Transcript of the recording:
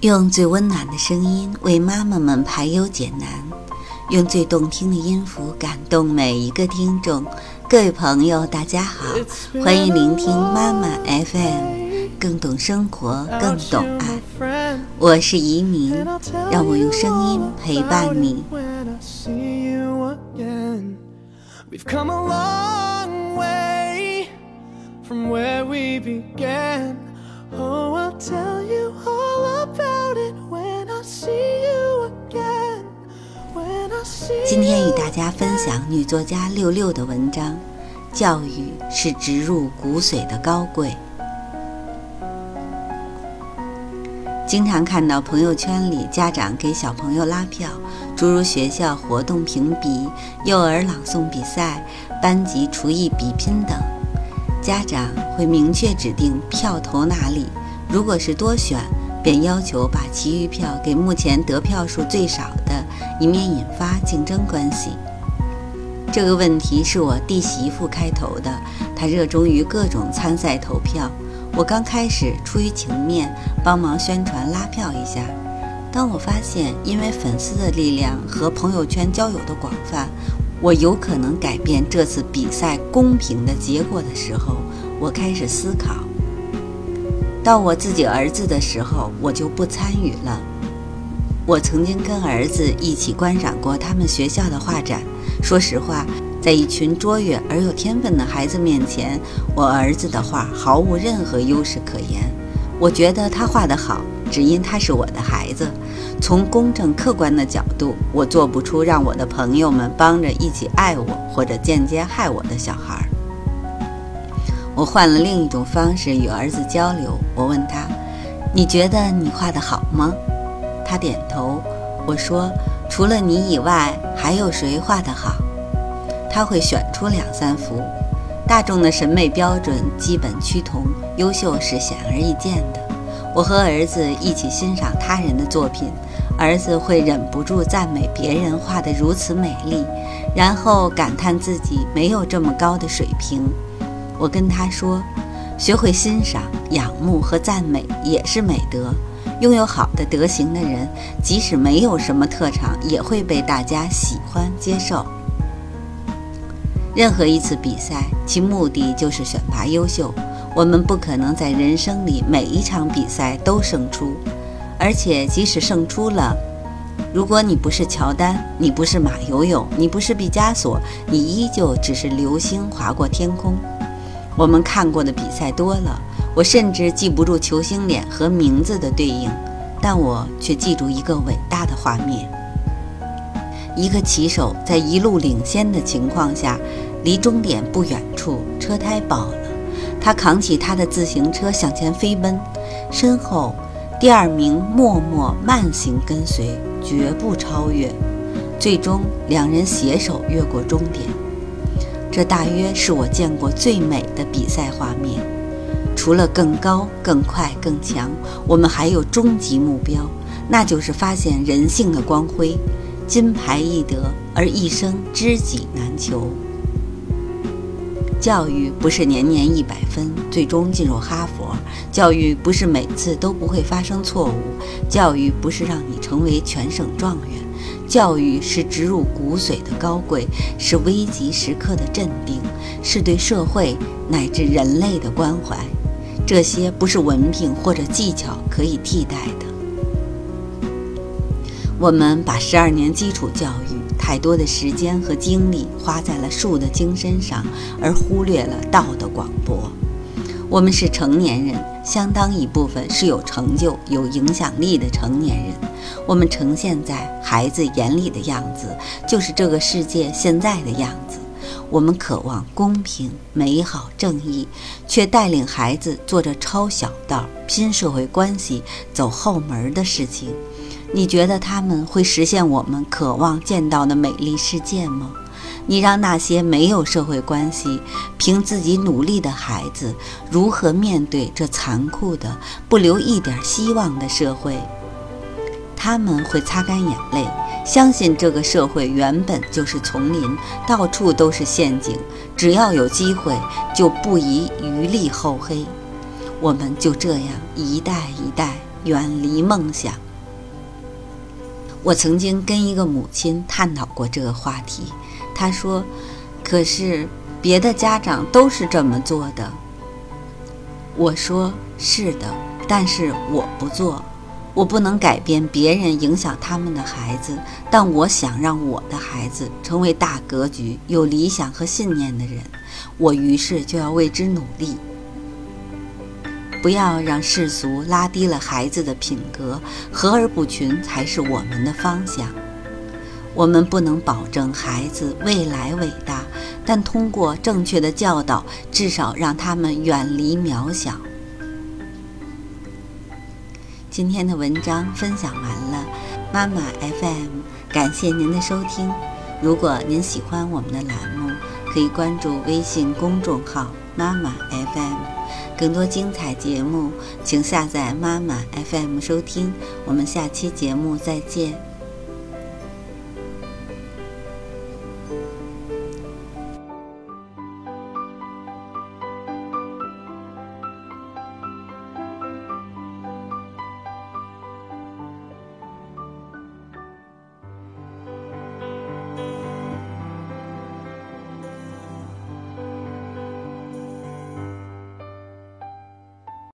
用最温暖的声音为妈妈们排忧解难，用最动听的音符感动每一个听众。各位朋友，大家好，欢迎聆听妈妈 FM，更懂生活，更懂爱。我是移民，让我用声音陪伴你。今天与大家分享女作家六六的文章，《教育是植入骨髓的高贵》。经常看到朋友圈里家长给小朋友拉票，诸如学校活动评比、幼儿朗诵比赛、班级厨艺比拼等，家长会明确指定票投哪里。如果是多选，便要求把其余票给目前得票数最少的，以免引发竞争关系。这个问题是我弟媳妇开头的，她热衷于各种参赛投票。我刚开始出于情面帮忙宣传拉票一下，当我发现因为粉丝的力量和朋友圈交友的广泛，我有可能改变这次比赛公平的结果的时候，我开始思考。到我自己儿子的时候，我就不参与了。我曾经跟儿子一起观赏过他们学校的画展。说实话，在一群卓越而有天分的孩子面前，我儿子的画毫无任何优势可言。我觉得他画得好，只因他是我的孩子。从公正客观的角度，我做不出让我的朋友们帮着一起爱我或者间接害我的小孩。我换了另一种方式与儿子交流。我问他：“你觉得你画得好吗？”他点头。我说：“除了你以外，还有谁画得好？”他会选出两三幅。大众的审美标准基本趋同，优秀是显而易见的。我和儿子一起欣赏他人的作品，儿子会忍不住赞美别人画得如此美丽，然后感叹自己没有这么高的水平。我跟他说：“学会欣赏、仰慕和赞美也是美德。拥有好的德行的人，即使没有什么特长，也会被大家喜欢接受。任何一次比赛，其目的就是选拔优秀。我们不可能在人生里每一场比赛都胜出，而且即使胜出了，如果你不是乔丹，你不是马友友，你不是毕加索，你依旧只是流星划过天空。”我们看过的比赛多了，我甚至记不住球星脸和名字的对应，但我却记住一个伟大的画面：一个骑手在一路领先的情况下，离终点不远处车胎爆了，他扛起他的自行车向前飞奔，身后第二名默默慢行跟随，绝不超越，最终两人携手越过终点。这大约是我见过最美的比赛画面。除了更高、更快、更强，我们还有终极目标，那就是发现人性的光辉。金牌易得，而一生知己难求。教育不是年年一百分，最终进入哈佛；教育不是每次都不会发生错误；教育不是让你成为全省状元。教育是植入骨髓的高贵，是危急时刻的镇定，是对社会乃至人类的关怀。这些不是文凭或者技巧可以替代的。我们把十二年基础教育太多的时间和精力花在了术的精深上，而忽略了道的广博。我们是成年人，相当一部分是有成就、有影响力的成年人。我们呈现在孩子眼里的样子，就是这个世界现在的样子。我们渴望公平、美好、正义，却带领孩子做着抄小道、拼社会关系、走后门的事情。你觉得他们会实现我们渴望见到的美丽世界吗？你让那些没有社会关系、凭自己努力的孩子如何面对这残酷的、不留一点希望的社会？他们会擦干眼泪，相信这个社会原本就是丛林，到处都是陷阱，只要有机会，就不宜余力厚黑。我们就这样一代一代远离梦想。我曾经跟一个母亲探讨过这个话题，他说：“可是别的家长都是这么做的。”我说：“是的，但是我不做。”我不能改变别人影响他们的孩子，但我想让我的孩子成为大格局、有理想和信念的人。我于是就要为之努力，不要让世俗拉低了孩子的品格，和而不群才是我们的方向。我们不能保证孩子未来伟大，但通过正确的教导，至少让他们远离渺小。今天的文章分享完了，妈妈 FM 感谢您的收听。如果您喜欢我们的栏目，可以关注微信公众号“妈妈 FM”，更多精彩节目请下载妈妈 FM 收听。我们下期节目再见。